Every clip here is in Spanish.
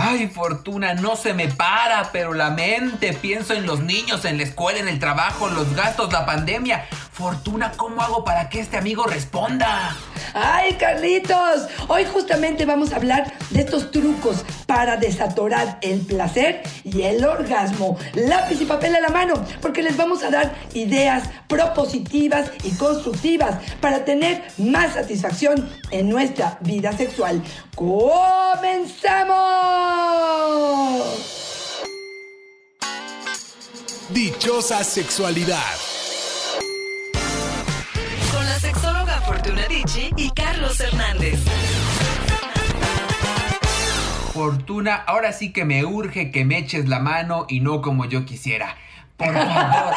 Ay, Fortuna, no se me para, pero la mente. Pienso en los niños, en la escuela, en el trabajo, los gastos, la pandemia. Fortuna, ¿cómo hago para que este amigo responda? ¡Ay, Carlitos! Hoy justamente vamos a hablar de estos trucos para desatorar el placer y el orgasmo. Lápiz y papel a la mano, porque les vamos a dar ideas propositivas y constructivas para tener más satisfacción en nuestra vida sexual. ¡Comenzamos! Dichosa sexualidad. Y Carlos Hernández. Fortuna, ahora sí que me urge que me eches la mano y no como yo quisiera. Por favor.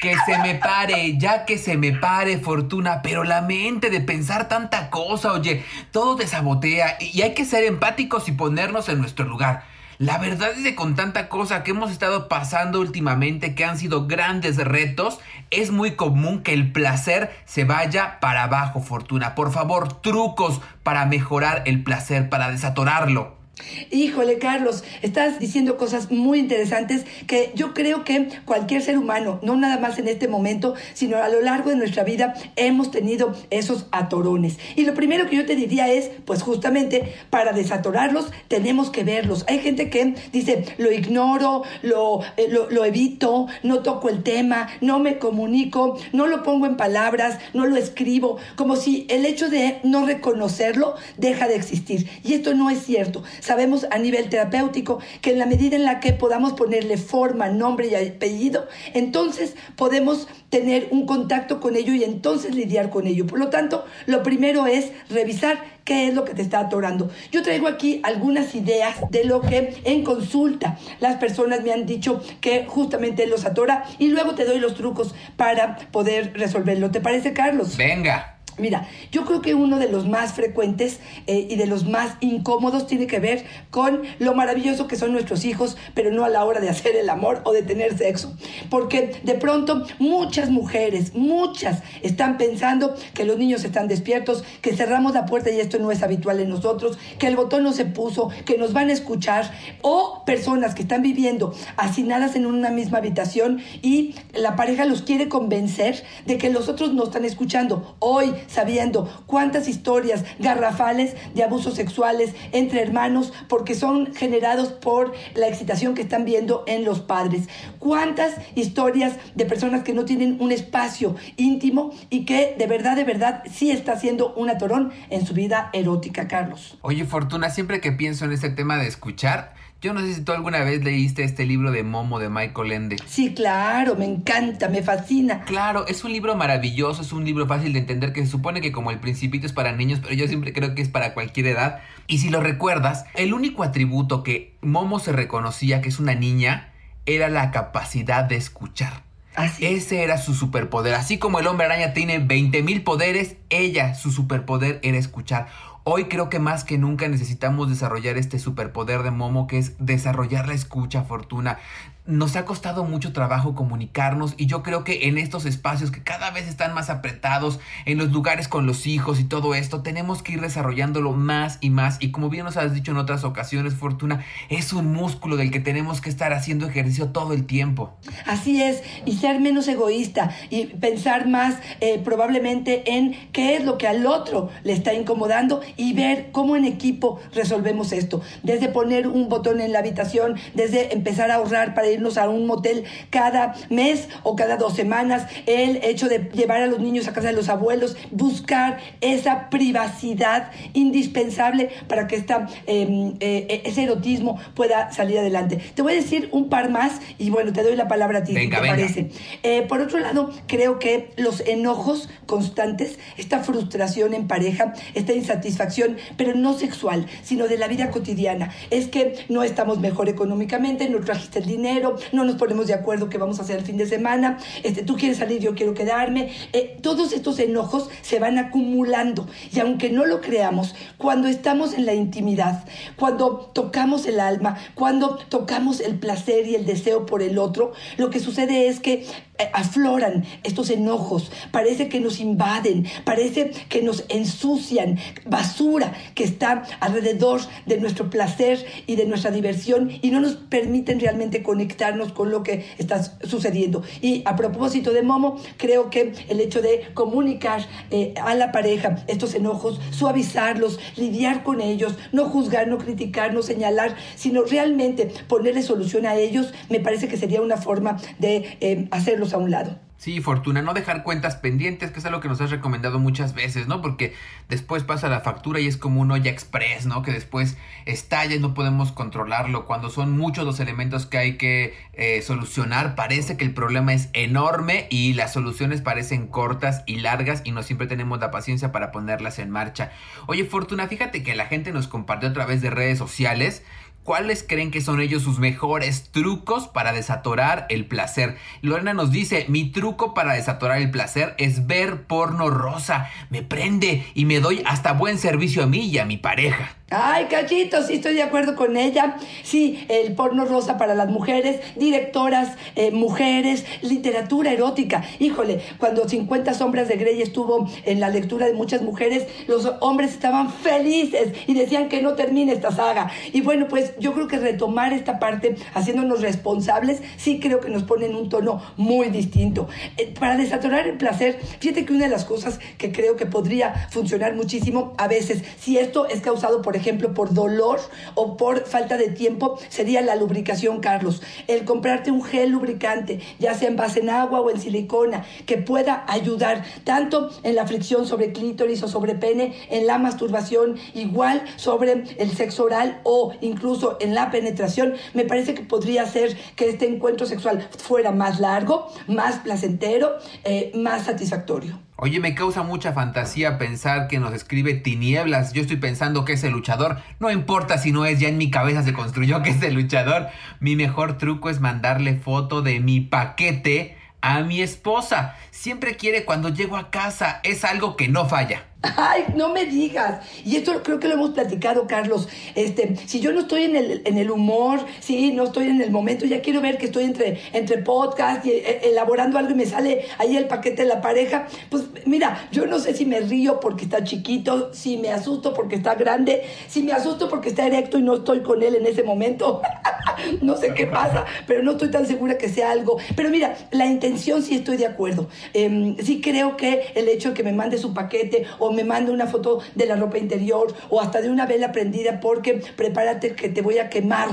Que se me pare, ya que se me pare, Fortuna, pero la mente de pensar tanta cosa, oye, todo desabotea y hay que ser empáticos y ponernos en nuestro lugar. La verdad es que con tanta cosa que hemos estado pasando últimamente, que han sido grandes retos, es muy común que el placer se vaya para abajo, Fortuna. Por favor, trucos para mejorar el placer, para desatorarlo. Híjole, Carlos, estás diciendo cosas muy interesantes que yo creo que cualquier ser humano, no nada más en este momento, sino a lo largo de nuestra vida, hemos tenido esos atorones. Y lo primero que yo te diría es, pues justamente, para desatorarlos tenemos que verlos. Hay gente que dice, lo ignoro, lo, eh, lo, evito, no toco el tema, no me comunico, no lo pongo en palabras, no lo escribo, como si el hecho de no reconocerlo deja de existir. Y esto no es cierto sabemos a nivel terapéutico que en la medida en la que podamos ponerle forma, nombre y apellido, entonces podemos tener un contacto con ello y entonces lidiar con ello. Por lo tanto, lo primero es revisar qué es lo que te está atorando. Yo traigo aquí algunas ideas de lo que en consulta las personas me han dicho que justamente los atora y luego te doy los trucos para poder resolverlo. ¿Te parece, Carlos? Venga. Mira, yo creo que uno de los más frecuentes eh, y de los más incómodos tiene que ver con lo maravilloso que son nuestros hijos, pero no a la hora de hacer el amor o de tener sexo. Porque de pronto muchas mujeres, muchas, están pensando que los niños están despiertos, que cerramos la puerta y esto no es habitual en nosotros, que el botón no se puso, que nos van a escuchar, o personas que están viviendo hacinadas en una misma habitación y la pareja los quiere convencer de que los otros no están escuchando. Hoy sabiendo cuántas historias garrafales de abusos sexuales entre hermanos porque son generados por la excitación que están viendo en los padres. Cuántas historias de personas que no tienen un espacio íntimo y que de verdad, de verdad, sí está haciendo un atorón en su vida erótica, Carlos. Oye, Fortuna, siempre que pienso en este tema de escuchar, yo no sé si tú alguna vez leíste este libro de Momo de Michael Ende. Sí, claro, me encanta, me fascina. Claro, es un libro maravilloso, es un libro fácil de entender que se supone que como el principito es para niños, pero yo siempre creo que es para cualquier edad. Y si lo recuerdas, el único atributo que Momo se reconocía que es una niña era la capacidad de escuchar. Así. Ese era su superpoder. Así como el hombre araña tiene 20.000 poderes, ella, su superpoder era escuchar. Hoy creo que más que nunca necesitamos desarrollar este superpoder de Momo que es desarrollar la escucha, Fortuna. Nos ha costado mucho trabajo comunicarnos y yo creo que en estos espacios que cada vez están más apretados, en los lugares con los hijos y todo esto, tenemos que ir desarrollándolo más y más. Y como bien nos has dicho en otras ocasiones, Fortuna, es un músculo del que tenemos que estar haciendo ejercicio todo el tiempo. Así es, y ser menos egoísta y pensar más eh, probablemente en qué es lo que al otro le está incomodando y ver cómo en equipo resolvemos esto. Desde poner un botón en la habitación, desde empezar a ahorrar para irnos a un motel cada mes o cada dos semanas, el hecho de llevar a los niños a casa de los abuelos, buscar esa privacidad indispensable para que esta, eh, eh, ese erotismo pueda salir adelante. Te voy a decir un par más y bueno, te doy la palabra a ti, Venga, ¿te venga. parece? Eh, por otro lado, creo que los enojos constantes, esta frustración en pareja, esta insatisfacción, pero no sexual, sino de la vida cotidiana, es que no estamos mejor económicamente, no trajiste el dinero, no nos ponemos de acuerdo qué vamos a hacer el fin de semana, este, tú quieres salir, yo quiero quedarme. Eh, todos estos enojos se van acumulando y aunque no lo creamos, cuando estamos en la intimidad, cuando tocamos el alma, cuando tocamos el placer y el deseo por el otro, lo que sucede es que afloran estos enojos, parece que nos invaden, parece que nos ensucian, basura que está alrededor de nuestro placer y de nuestra diversión y no nos permiten realmente conectarnos con lo que está sucediendo. Y a propósito de Momo, creo que el hecho de comunicar eh, a la pareja estos enojos, suavizarlos, lidiar con ellos, no juzgar, no criticar, no señalar, sino realmente ponerle solución a ellos, me parece que sería una forma de eh, a un lado. Sí, Fortuna, no dejar cuentas pendientes, que es algo que nos has recomendado muchas veces, ¿no? Porque después pasa la factura y es como un olla express, ¿no? Que después estalla y no podemos controlarlo. Cuando son muchos los elementos que hay que eh, solucionar, parece que el problema es enorme y las soluciones parecen cortas y largas y no siempre tenemos la paciencia para ponerlas en marcha. Oye, Fortuna, fíjate que la gente nos compartió a través de redes sociales ¿Cuáles creen que son ellos sus mejores trucos para desatorar el placer? Lorena nos dice, mi truco para desatorar el placer es ver porno rosa. Me prende y me doy hasta buen servicio a mí y a mi pareja. Ay, cachito, sí estoy de acuerdo con ella. Sí, el porno rosa para las mujeres, directoras, eh, mujeres, literatura erótica. Híjole, cuando 50 sombras de Grey estuvo en la lectura de muchas mujeres, los hombres estaban felices y decían que no termine esta saga. Y bueno, pues yo creo que retomar esta parte, haciéndonos responsables, sí creo que nos pone en un tono muy distinto. Eh, para desatorar el placer, fíjate que una de las cosas que creo que podría funcionar muchísimo a veces, si esto es causado, por ejemplo, por dolor o por falta de tiempo, sería la lubricación, Carlos. El comprarte un gel lubricante, ya sea en base en agua o en silicona, que pueda ayudar tanto en la fricción sobre clítoris o sobre pene, en la masturbación, igual sobre el sexo oral o incluso en la penetración, me parece que podría hacer que este encuentro sexual fuera más largo, más placentero, eh, más satisfactorio. Oye, me causa mucha fantasía pensar que nos escribe tinieblas. Yo estoy pensando que es el luchador. No importa si no es, ya en mi cabeza se construyó que es el luchador. Mi mejor truco es mandarle foto de mi paquete a mi esposa. Siempre quiere cuando llego a casa. Es algo que no falla. Ay, no me digas. Y esto creo que lo hemos platicado, Carlos. Este, si yo no estoy en el, en el humor, sí, no estoy en el momento, ya quiero ver que estoy entre, entre podcast y eh, elaborando algo y me sale ahí el paquete de la pareja. Pues mira, yo no sé si me río porque está chiquito, si me asusto porque está grande, si me asusto porque está erecto y no estoy con él en ese momento. no sé qué pasa, pero no estoy tan segura que sea algo. Pero mira, la intención sí estoy de acuerdo. Em, sí creo que el hecho de que me mande su paquete o me manda una foto de la ropa interior o hasta de una vela prendida porque prepárate que te voy a quemar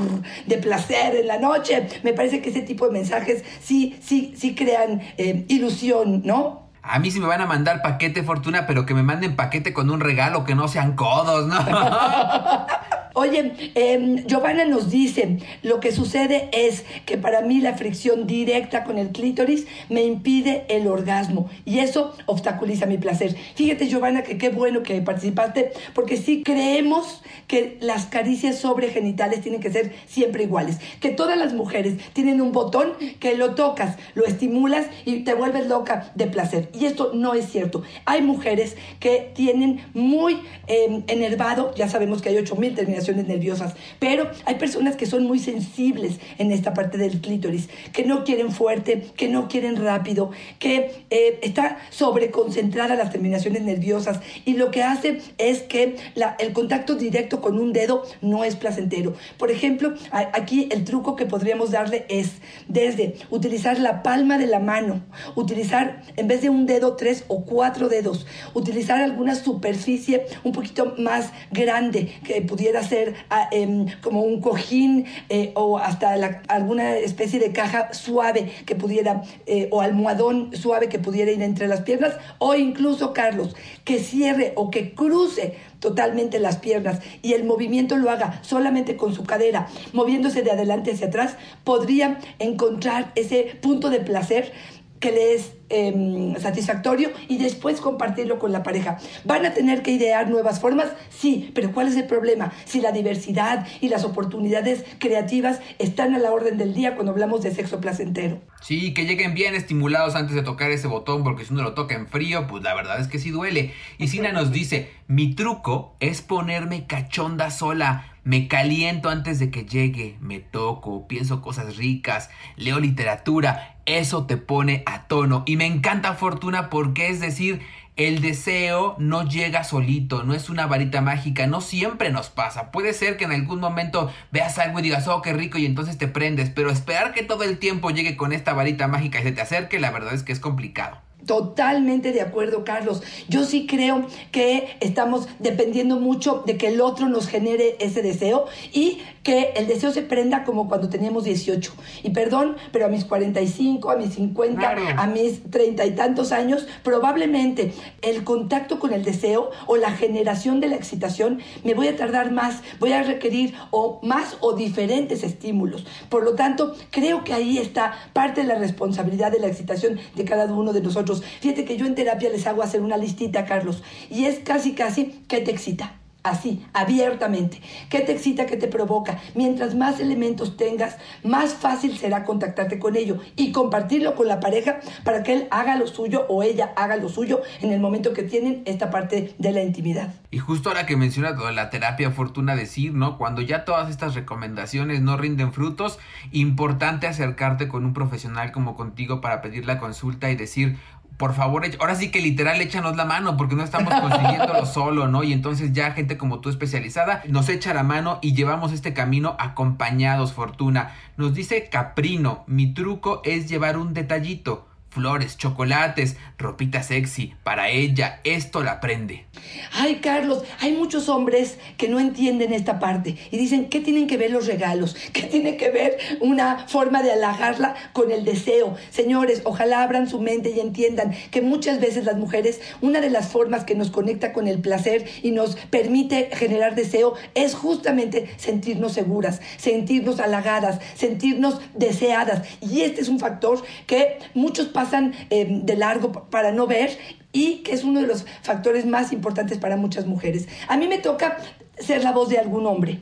de placer en la noche. Me parece que ese tipo de mensajes sí, sí, sí crean eh, ilusión, ¿no? A mí sí me van a mandar paquete fortuna, pero que me manden paquete con un regalo, que no sean codos, ¿no? Oye, eh, Giovanna nos dice, lo que sucede es que para mí la fricción directa con el clítoris me impide el orgasmo y eso obstaculiza mi placer. Fíjate, Giovanna, que qué bueno que participaste, porque sí creemos que las caricias sobre genitales tienen que ser siempre iguales, que todas las mujeres tienen un botón que lo tocas, lo estimulas y te vuelves loca de placer. Y esto no es cierto. Hay mujeres que tienen muy eh, enervado, ya sabemos que hay 8000 terminaciones nerviosas, pero hay personas que son muy sensibles en esta parte del clítoris, que no quieren fuerte, que no quieren rápido, que eh, está sobreconcentrada las terminaciones nerviosas y lo que hace es que el contacto directo con un dedo no es placentero. Por ejemplo, aquí el truco que podríamos darle es desde utilizar la palma de la mano, utilizar en vez de un dedo tres o cuatro dedos, utilizar alguna superficie un poquito más grande que pudiera ser em, como un cojín eh, o hasta alguna especie de caja suave que pudiera, eh, o almohadón suave que pudiera ir entre las piernas, o incluso, Carlos, que cierre o que cruce totalmente las piernas y el movimiento lo haga solamente con su cadera, moviéndose de adelante hacia atrás, podría encontrar ese punto de placer que le es em, satisfactorio y después compartirlo con la pareja. ¿Van a tener que idear nuevas formas? Sí, pero ¿cuál es el problema? Si la diversidad y las oportunidades creativas están a la orden del día cuando hablamos de sexo placentero. Sí, que lleguen bien estimulados antes de tocar ese botón, porque si uno lo toca en frío, pues la verdad es que sí duele. Y Sina nos dice, mi truco es ponerme cachonda sola Me caliento antes de que llegue, me toco, pienso cosas ricas, leo literatura, eso te pone a tono. Y me encanta Fortuna porque es decir, el deseo no llega solito, no es una varita mágica, no siempre nos pasa. Puede ser que en algún momento veas algo y digas, oh, qué rico, y entonces te prendes, pero esperar que todo el tiempo llegue con esta varita mágica y se te acerque, la verdad es que es complicado. Totalmente de acuerdo, Carlos. Yo sí creo que estamos dependiendo mucho de que el otro nos genere ese deseo y que el deseo se prenda como cuando teníamos 18. Y perdón, pero a mis 45, a mis 50, a mis treinta y tantos años, probablemente el contacto con el deseo o la generación de la excitación me voy a tardar más, voy a requerir o más o diferentes estímulos. Por lo tanto, creo que ahí está parte de la responsabilidad de la excitación de cada uno de nosotros Fíjate que yo en terapia les hago hacer una listita, Carlos, y es casi, casi, ¿qué te excita? Así, abiertamente. ¿Qué te excita? ¿Qué te provoca? Mientras más elementos tengas, más fácil será contactarte con ello y compartirlo con la pareja para que él haga lo suyo o ella haga lo suyo en el momento que tienen esta parte de la intimidad. Y justo ahora que mencionas la terapia, fortuna decir, ¿no? Cuando ya todas estas recomendaciones no rinden frutos, importante acercarte con un profesional como contigo para pedir la consulta y decir, por favor, ahora sí que literal échanos la mano porque no estamos consiguiéndolo solo, ¿no? Y entonces ya gente como tú especializada nos echa la mano y llevamos este camino acompañados, Fortuna. Nos dice Caprino, mi truco es llevar un detallito flores, chocolates, ropita sexy. Para ella, esto la aprende. Ay, Carlos, hay muchos hombres que no entienden esta parte y dicen, ¿qué tienen que ver los regalos? ¿Qué tiene que ver una forma de halagarla con el deseo? Señores, ojalá abran su mente y entiendan que muchas veces las mujeres, una de las formas que nos conecta con el placer y nos permite generar deseo es justamente sentirnos seguras, sentirnos halagadas, sentirnos deseadas. Y este es un factor que muchos pasan eh, de largo para no ver y que es uno de los factores más importantes para muchas mujeres. A mí me toca ser la voz de algún hombre.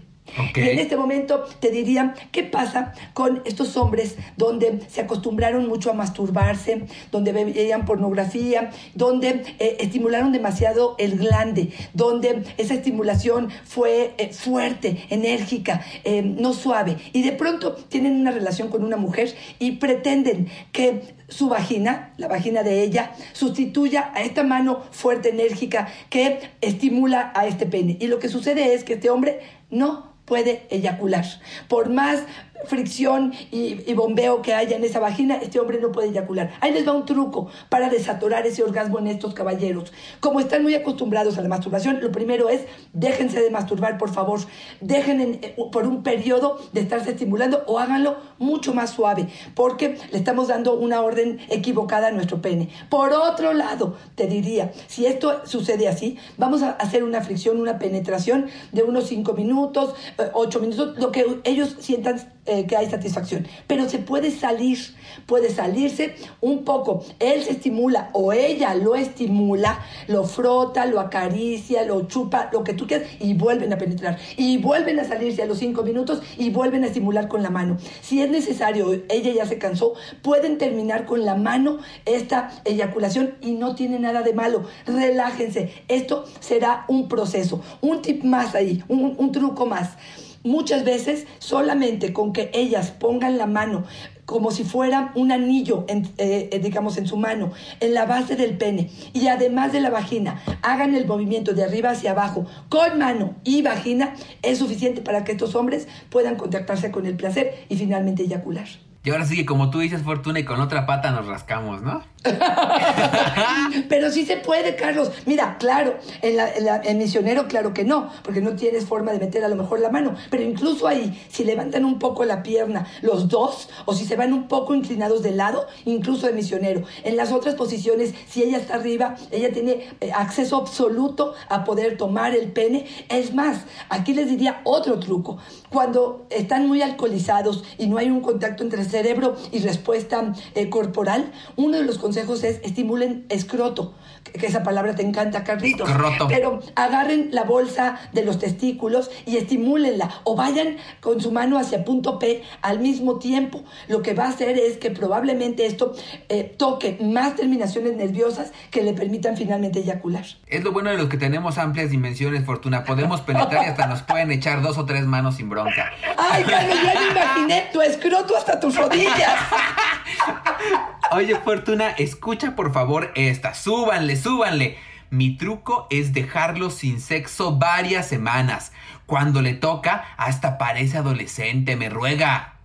Y en este momento te diría, ¿qué pasa con estos hombres donde se acostumbraron mucho a masturbarse, donde veían pornografía, donde eh, estimularon demasiado el glande, donde esa estimulación fue eh, fuerte, enérgica, eh, no suave, y de pronto tienen una relación con una mujer y pretenden que su vagina, la vagina de ella, sustituya a esta mano fuerte, enérgica, que estimula a este pene. Y lo que sucede es que este hombre no puede eyacular. Por más fricción y, bombeo que haya en esa vagina, este hombre no puede eyacular. Ahí les va un truco para desatorar ese orgasmo en estos caballeros. Como están muy acostumbrados a la masturbación, lo primero es déjense de masturbar, por favor. Dejen eh, por un periodo de estarse estimulando o háganlo mucho más suave, porque le estamos dando una orden equivocada a nuestro pene. Por otro lado, te diría, si esto sucede así, vamos a hacer una fricción, una penetración de unos 5 minutos, 8 eh, minutos, lo que ellos sientan eh, que hay satisfacción. Pero se puede salir, puede salirse un poco. Él se estimula o ella lo estimula, lo frota, lo acaricia, lo chupa, lo que tú quieras, y vuelven a penetrar. Y vuelven a salirse a los cinco minutos y vuelven a estimular con la mano. Si es necesario, ella ya se cansó, pueden terminar con la mano esta eyaculación y no tiene nada de malo. Relájense. Esto será un proceso. Un tip más ahí, un, un truco más. Muchas veces solamente con que ellas pongan la mano como si fuera un anillo, en, eh, eh, digamos, en su mano, en la base del pene, y además de la vagina, hagan el movimiento de arriba hacia abajo con mano y vagina, es suficiente para que estos hombres puedan contactarse con el placer y finalmente eyacular. Y ahora sí que como tú dices, Fortuna, y con otra pata nos rascamos, ¿no? Pero sí se puede, Carlos. Mira, claro, en, el misionero, claro que no, porque no tienes forma de meter a lo mejor la mano. Pero incluso ahí, si levantan un poco la pierna los dos, o si se van un poco inclinados de lado, incluso de misionero. En las otras posiciones, si ella está arriba, ella tiene eh, acceso absoluto a poder tomar el pene. Es más, aquí les diría otro truco. Cuando están muy alcoholizados y no hay un contacto entre cerebro y respuesta eh, corporal, uno de los consejos es estimulen escroto, que esa palabra te encanta, Carlitos. Roto. Pero agarren la bolsa de los testículos y estimúlenla o vayan con su mano hacia punto P al mismo tiempo. Lo que va a hacer es que probablemente esto eh, toque más terminaciones nerviosas que le permitan finalmente eyacular. Es lo bueno de los que tenemos amplias dimensiones, Fortuna. Podemos penetrar y hasta nos pueden echar dos o tres manos sin bronca. Ay, Carlos, ya me imaginé tu escroto hasta tus rodillas. Oye, Fortuna, escucha por favor esta. Súbanle, súbanle. Mi truco es dejarlo sin sexo varias semanas. Cuando le toca, hasta parece adolescente, me ruega.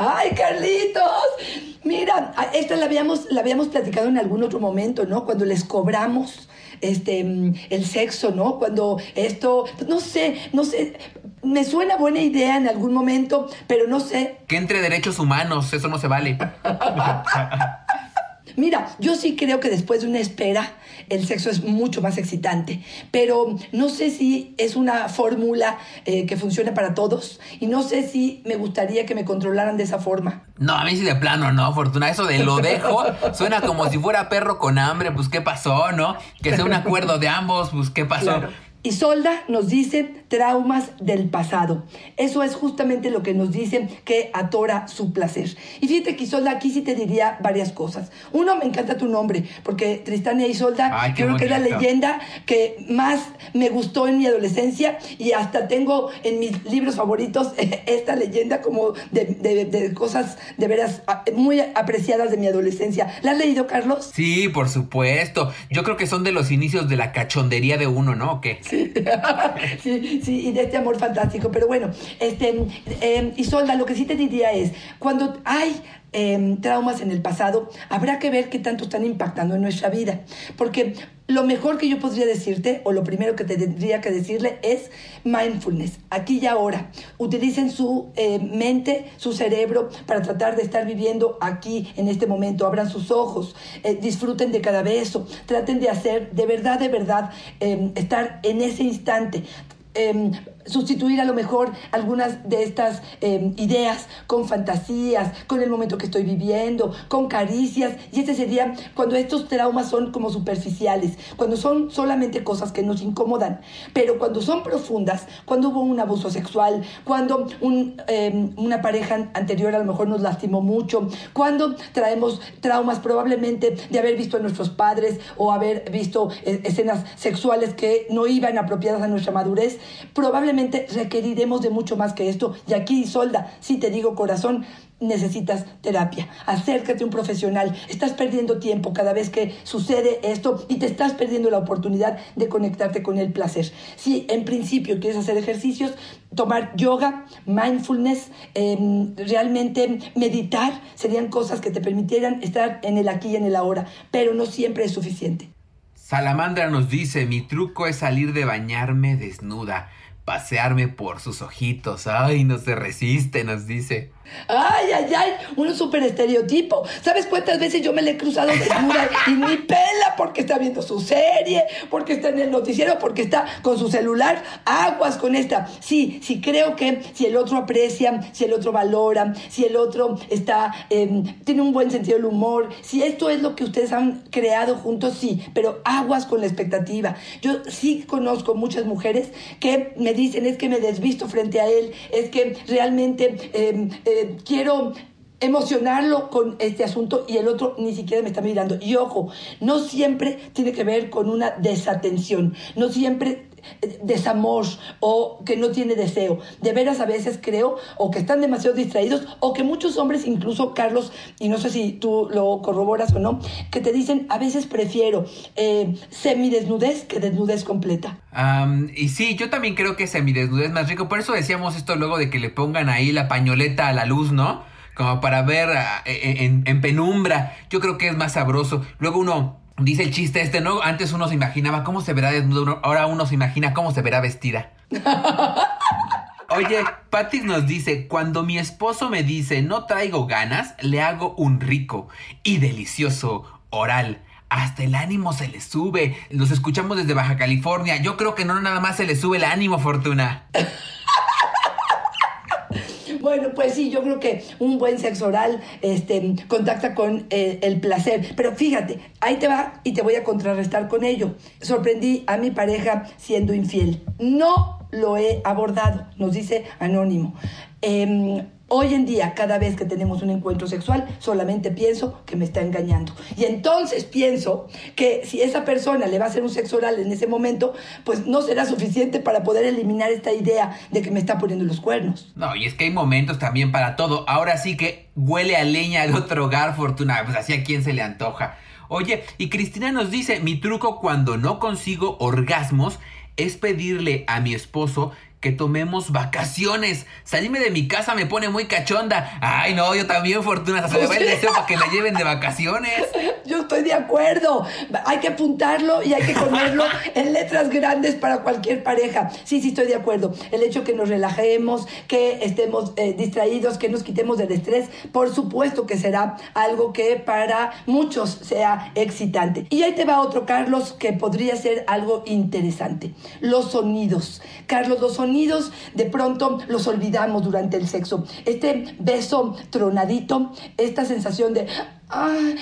Ay, Carlitos, mira, esta la habíamos, la habíamos platicado en algún otro momento, ¿no? Cuando les cobramos este, mm, el sexo, ¿no? Cuando esto, no sé, no sé, me suena buena idea en algún momento, pero no sé. Que entre derechos humanos, eso no se vale. Mira, yo sí creo que después de una espera el sexo es mucho más excitante, pero no sé si es una fórmula eh, que funcione para todos y no sé si me gustaría que me controlaran de esa forma. No, a mí sí de plano, no, Fortuna. Eso de lo dejo suena como si fuera perro con hambre, pues qué pasó, ¿no? Que sea un acuerdo de ambos, pues qué pasó. Claro. Isolda nos dice traumas del pasado. Eso es justamente lo que nos dice que atora su placer. Y fíjate que Isolda, aquí sí te diría varias cosas. Uno, me encanta tu nombre, porque Tristán e Isolda Ay, creo que es la leyenda que más me gustó en mi adolescencia y hasta tengo en mis libros favoritos esta leyenda como de, de- de cosas de veras muy apreciadas de mi adolescencia. ¿La has leído, Carlos? Sí, por supuesto. Yo creo que son de los inicios de la cachondería de uno, ¿no? ¿O qué? Sí, sí, sí, y de este amor fantástico. Pero bueno, este, eh, Isolda, lo que sí te diría es, cuando hay eh, traumas en el pasado, habrá que ver qué tanto están impactando en nuestra vida. Porque lo mejor que yo podría decirte, o lo primero que te tendría que decirle, es mindfulness, aquí y ahora. Utilicen su eh, mente, su cerebro, para tratar de estar viviendo aquí, en este momento. Abran sus ojos, eh, disfruten de cada beso, traten de hacer, de verdad, de verdad, estar en ese instante. Eh, sustituir a lo mejor algunas de estas eh, ideas con fantasías, con el momento que estoy viviendo, con caricias. Y este sería cuando estos traumas son como superficiales, cuando son solamente cosas que nos incomodan. Pero cuando son profundas, cuando hubo un abuso sexual, cuando un, eh, una pareja anterior a lo mejor nos lastimó mucho, cuando traemos traumas probablemente de haber visto a nuestros padres o haber visto eh, escenas sexuales que no iban apropiadas a nuestra madurez, probablemente requeriremos de mucho más que esto. Y aquí, Solda, si te digo corazón, necesitas terapia. Acércate a un profesional. Estás perdiendo tiempo cada vez que sucede esto y te estás perdiendo la oportunidad de conectarte con el placer. Si en principio quieres hacer ejercicios, tomar yoga, mindfulness, eh, realmente meditar, serían cosas que te permitieran estar en el aquí y en el ahora, pero no siempre es suficiente. Salamandra nos dice, mi truco es salir de bañarme desnuda, pasearme por sus ojitos. Ay, no se resiste, nos dice. Ay, ay, ay, un súper estereotipo. ¿Sabes cuántas veces yo me le he cruzado desnuda y ni pela porque está viendo su serie, porque está en el noticiero, porque está con su celular? Aguas con esta. Sí, sí creo que si el otro aprecia, si el otro valora, si el otro está, eh, tiene un buen sentido del humor, si esto es lo que ustedes han creado juntos, sí, pero aguas con la expectativa. Yo sí conozco muchas mujeres que me dicen es que me desvisto frente a él, es que realmente eh, eh, quiero emocionarlo con este asunto y el otro ni siquiera me está mirando. Y ojo, no siempre tiene que ver con una desatención, no siempre desamor o que no tiene deseo. De veras a veces creo o que están demasiado distraídos o que muchos hombres, incluso Carlos, y no sé si tú lo corroboras o no, que te dicen a veces prefiero eh, semidesnudez que desnudez completa. Y sí, yo también creo que semidesnudez es más rico. Por eso decíamos esto luego de que le pongan ahí la pañoleta a la luz, ¿no? Como para ver ah, en, en- en penumbra. Yo creo que es más sabroso. Luego uno dice el chiste este, ¿no? Antes uno se imaginaba cómo se verá desnudo, ahora uno se imagina cómo se verá vestida. Oye, Patty nos dice, cuando mi esposo me dice no traigo ganas, le hago un rico y delicioso oral. Hasta el ánimo se le sube. Los escuchamos desde Baja California. Yo creo que no nada más se le sube el ánimo, Fortuna. Bueno, pues sí, yo creo que un buen sexo oral este, contacta con el, el placer. Pero fíjate, ahí te va y te voy a contrarrestar con ello. Sorprendí a mi pareja siendo infiel. No lo he abordado, nos dice Anónimo. Em, Hoy en día, cada vez que tenemos un encuentro sexual, solamente pienso que me está engañando. Y entonces pienso que si esa persona le va a hacer un sexo oral en ese momento, pues no será suficiente para poder eliminar esta idea de que me está poniendo los cuernos. No, y es que hay momentos también para todo. Ahora sí que huele a leña de otro hogar, Fortuna. Pues así a quien se le antoja. Oye, y Cristina nos dice, mi truco cuando no consigo orgasmos es pedirle a mi esposo que tomemos vacaciones. Salirme de mi casa me pone muy cachonda. Ay, no, yo también, Fortuna. Hasta se me va el deseo para que la lleven de vacaciones. Yo estoy de acuerdo. Hay que apuntarlo y hay que ponerlo en letras grandes para cualquier pareja. Sí, sí, estoy de acuerdo. El hecho que nos relajemos, que estemos eh, distraídos, que nos quitemos del estrés, por supuesto que será algo que para muchos sea excitante. Y ahí te va otro, Carlos, que podría ser algo interesante. Los sonidos. Carlos, los sonidos de pronto los olvidamos durante el sexo. Este beso tronadito, esta sensación de... ¡ay!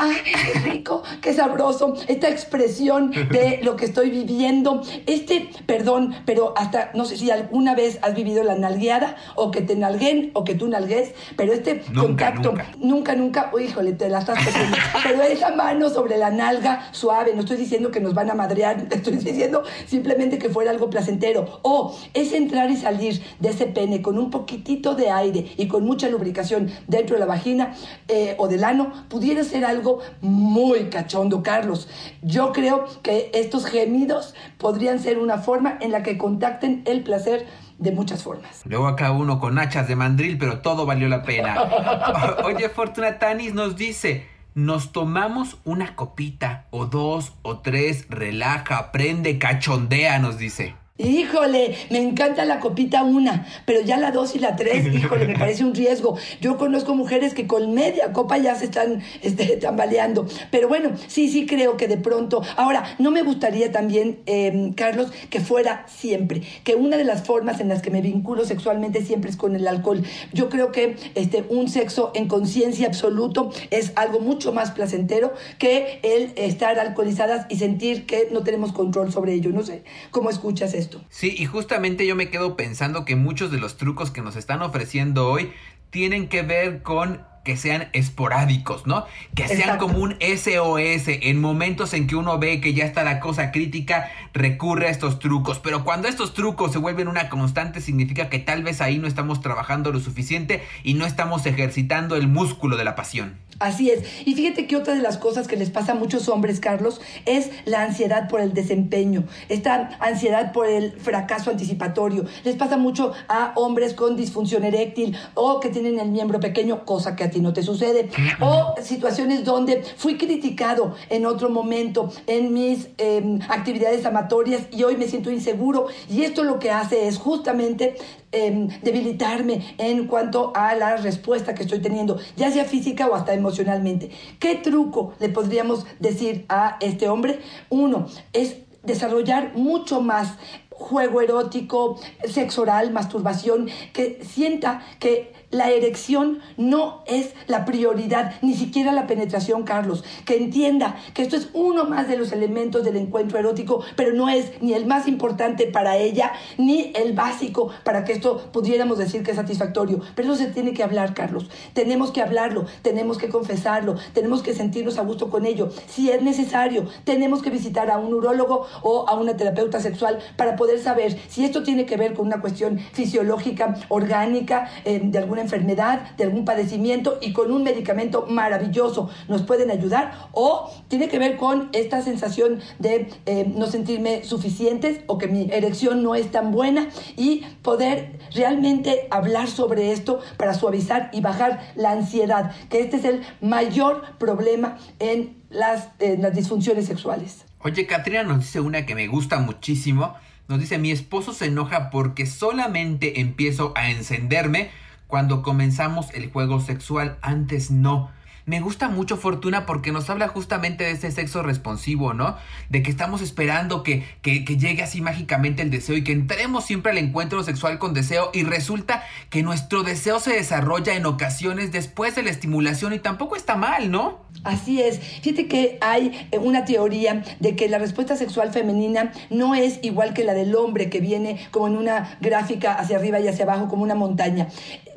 ¡Ay, qué rico! ¡Qué sabroso! Esta expresión de lo que estoy viviendo. Este, perdón, pero hasta no sé si alguna vez has vivido la nalgueada o que te nalguen o que tú nalgues, pero este contacto, nunca, nunca, oh, híjole, te la estás perdiendo. pero esa mano sobre la nalga suave, no estoy diciendo que nos van a madrear, estoy diciendo simplemente que fuera algo placentero. O es entrar y salir de ese pene con un poquitito de aire y con mucha lubricación dentro de la vagina eh, o del ano, pudiera ser algo muy cachondo, Carlos. Yo creo que estos gemidos podrían ser una forma en la que contacten el placer de muchas formas. Luego acá uno con hachas de mandril, pero todo valió la pena. Oye, Fortuna Tanis nos dice, nos tomamos una copita, o dos, o tres, relaja, prende, cachondea, nos dice. Híjole, me encanta la copita una, pero ya la dos y la tres, híjole, me parece un riesgo. Yo conozco mujeres que con media copa ya se están este, tambaleando. Pero bueno, sí, sí creo que de pronto. Ahora, no me gustaría también, em, Carlos, que fuera siempre, que una de las formas en las que me vinculo sexualmente siempre es con el alcohol. Yo creo que este, un sexo en conciencia absoluto es algo mucho más placentero que el estar alcoholizadas y sentir que no tenemos control sobre ello. No sé cómo escuchas esto. Sí, y justamente yo me quedo pensando que muchos de los trucos que nos están ofreciendo hoy tienen que ver con que sean esporádicos, ¿no? Que sean como un SOS. En momentos en que uno ve que ya está la cosa crítica, recurre a estos trucos. Pero cuando estos trucos se vuelven una constante, significa que tal vez ahí no estamos trabajando lo suficiente y no estamos ejercitando el músculo de la pasión. Así es. Y fíjate que otra de las cosas que les pasa a muchos hombres, Carlos, es la ansiedad por el desempeño, esta ansiedad por el fracaso anticipatorio. Les pasa mucho a hombres con disfunción eréctil o que tienen el miembro pequeño, cosa que a ti no te sucede. O situaciones donde fui criticado en otro momento en mis em, actividades amatorias y hoy me siento inseguro. Y esto lo que hace es justamente em, debilitarme en cuanto a la respuesta que estoy teniendo, ya sea física o hasta emocionalmente. ¿Qué truco le podríamos decir a este hombre? Uno, es desarrollar mucho más juego erótico, sexo oral, masturbación, que sienta que la erección no es la prioridad, ni siquiera la penetración, Carlos. Que entienda que esto es uno más de los elementos del encuentro erótico, pero no es ni el más importante para ella, ni el básico para que esto pudiéramos decir que es satisfactorio. Pero eso se tiene que hablar, Carlos. Tenemos que hablarlo, tenemos que confesarlo, tenemos que sentirnos a gusto con ello. Si es necesario, tenemos que visitar a un urólogo o a una terapeuta sexual para poder saber si esto tiene que ver con una cuestión fisiológica, orgánica, eh, de alguna enfermedad, de algún padecimiento y con un medicamento maravilloso nos pueden ayudar o tiene que ver con esta sensación de eh, no sentirme suficientes o que mi erección no es tan buena y poder realmente hablar sobre esto para suavizar y bajar la ansiedad, que este es el mayor problema en las, en las disfunciones sexuales. Oye, Katrina nos dice una que me gusta muchísimo. Nos dice, mi esposo se enoja porque solamente empiezo a encenderme cuando comenzamos el juego sexual, antes no. Me gusta mucho Fortuna porque nos habla justamente de ese sexo responsivo, ¿no? De que estamos esperando que, que, que llegue así mágicamente el deseo y que entremos siempre al encuentro sexual con deseo y resulta que nuestro deseo se desarrolla en ocasiones después de la estimulación y tampoco está mal, ¿no? Así es. Fíjate que hay eh, una teoría de que la respuesta sexual femenina no es igual que la del hombre que viene como en una gráfica hacia arriba y hacia abajo como una montaña,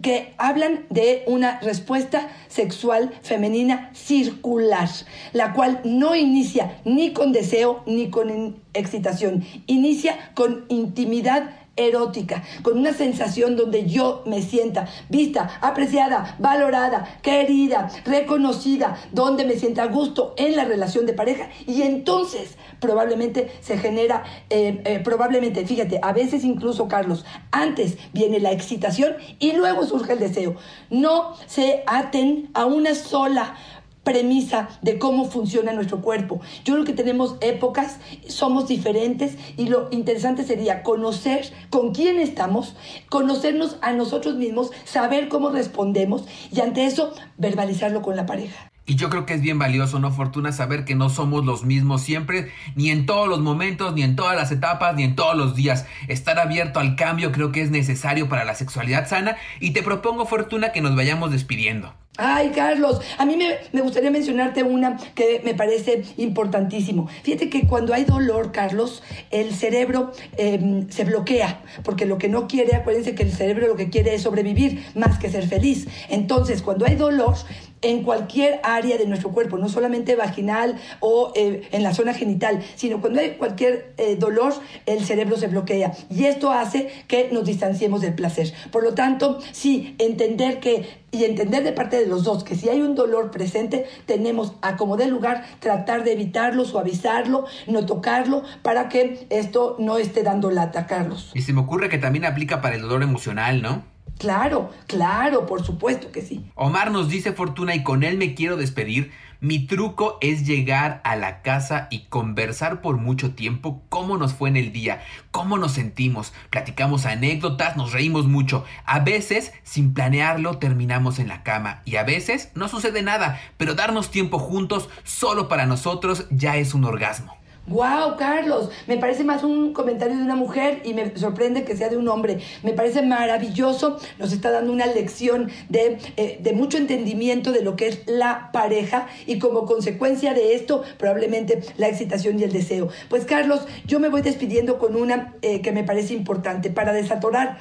que hablan de una respuesta sexual femenina circular, la cual no inicia ni con deseo ni con excitación, inicia con intimidad erótica, con una sensación donde yo me sienta vista, apreciada, valorada, querida, reconocida, donde me sienta a gusto en la relación de pareja y entonces probablemente se genera, eh, eh, probablemente, fíjate, a veces incluso Carlos, antes viene la excitación y luego surge el deseo. No se aten a una sola premisa de cómo funciona nuestro cuerpo. Yo creo que tenemos épocas, somos diferentes y lo interesante sería conocer con quién estamos, conocernos a nosotros mismos, saber cómo respondemos y ante eso verbalizarlo con la pareja. Y yo creo que es bien valioso, ¿no, Fortuna? Saber que no somos los mismos siempre, ni en todos los momentos, ni en todas las etapas, ni en todos los días. Estar abierto al cambio creo que es necesario para la sexualidad sana y te propongo, Fortuna, que nos vayamos despidiendo. Ay, Carlos, a mí me, gustaría mencionarte una que me parece importantísimo. Fíjate que cuando hay dolor, Carlos, el cerebro em, se bloquea, porque lo que no quiere, acuérdense que el cerebro lo que quiere es sobrevivir más que ser feliz. Entonces, cuando hay dolor, en cualquier área de nuestro cuerpo, no solamente vaginal o eh, en la zona genital, sino cuando hay cualquier eh, dolor, el cerebro se bloquea y esto hace que nos distanciemos del placer. Por lo tanto, sí, entender que y entender de parte de los dos que si hay un dolor presente, tenemos a como de lugar tratar de evitarlo, suavizarlo, no tocarlo, para que esto no esté dando lata, Carlos. Y se me ocurre que también aplica para el dolor emocional, ¿no? Claro, claro, por supuesto que sí. Omar nos dice Fortuna y con él me quiero despedir. Mi truco es llegar a la casa y conversar por mucho tiempo cómo nos fue en el día, cómo nos sentimos, platicamos anécdotas, nos reímos mucho. A veces, sin planearlo, terminamos en la cama y a veces no sucede nada, pero darnos tiempo juntos solo para nosotros ya es un orgasmo. Wow, Carlos, me parece más un comentario de una mujer y me sorprende que sea de un hombre. Me parece maravilloso, nos está dando una lección de, eh, de mucho entendimiento de lo que es la pareja y como consecuencia de esto probablemente la excitación y el deseo. Pues Carlos, yo me voy despidiendo con una eh, que me parece importante para desatorar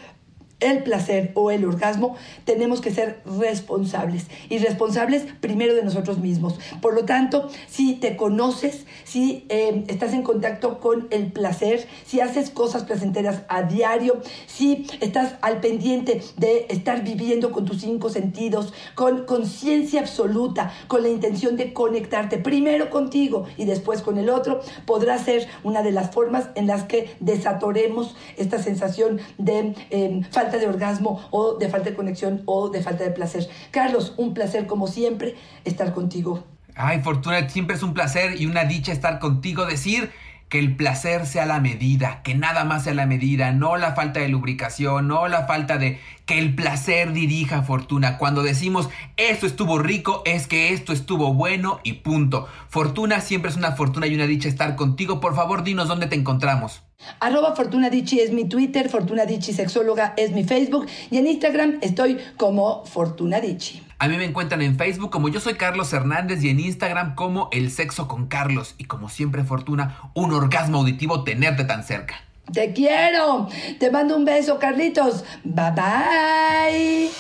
el placer o el orgasmo, tenemos que ser responsables y responsables primero de nosotros mismos. Por lo tanto, si te conoces, si eh, estás en contacto con el placer, si haces cosas placenteras a diario, si estás al pendiente de estar viviendo con tus cinco sentidos, con conciencia absoluta, con la intención de conectarte primero contigo y después con el otro, podrá ser una de las formas en las que desatoremos esta sensación de eh, falta de orgasmo o de falta de conexión o de falta de placer. Carlos, un placer como siempre estar contigo. Ay, Fortuna, siempre es un placer y una dicha estar contigo. Decir que el placer sea la medida, que nada más sea la medida, no la falta de lubricación, no la falta de que el placer dirija Fortuna. Cuando decimos esto estuvo rico, es que esto estuvo bueno y punto. Fortuna siempre es una fortuna y una dicha estar contigo. Por favor, dinos dónde te encontramos. Arroba Fortuna es mi Twitter, Fortuna Sexóloga es mi Facebook y en Instagram estoy como Fortuna A mí me encuentran en Facebook como yo soy Carlos Hernández y en Instagram como El Sexo con Carlos. Y como siempre, Fortuna, un orgasmo auditivo tenerte tan cerca. Te quiero. Te mando un beso, Carlitos. Bye bye.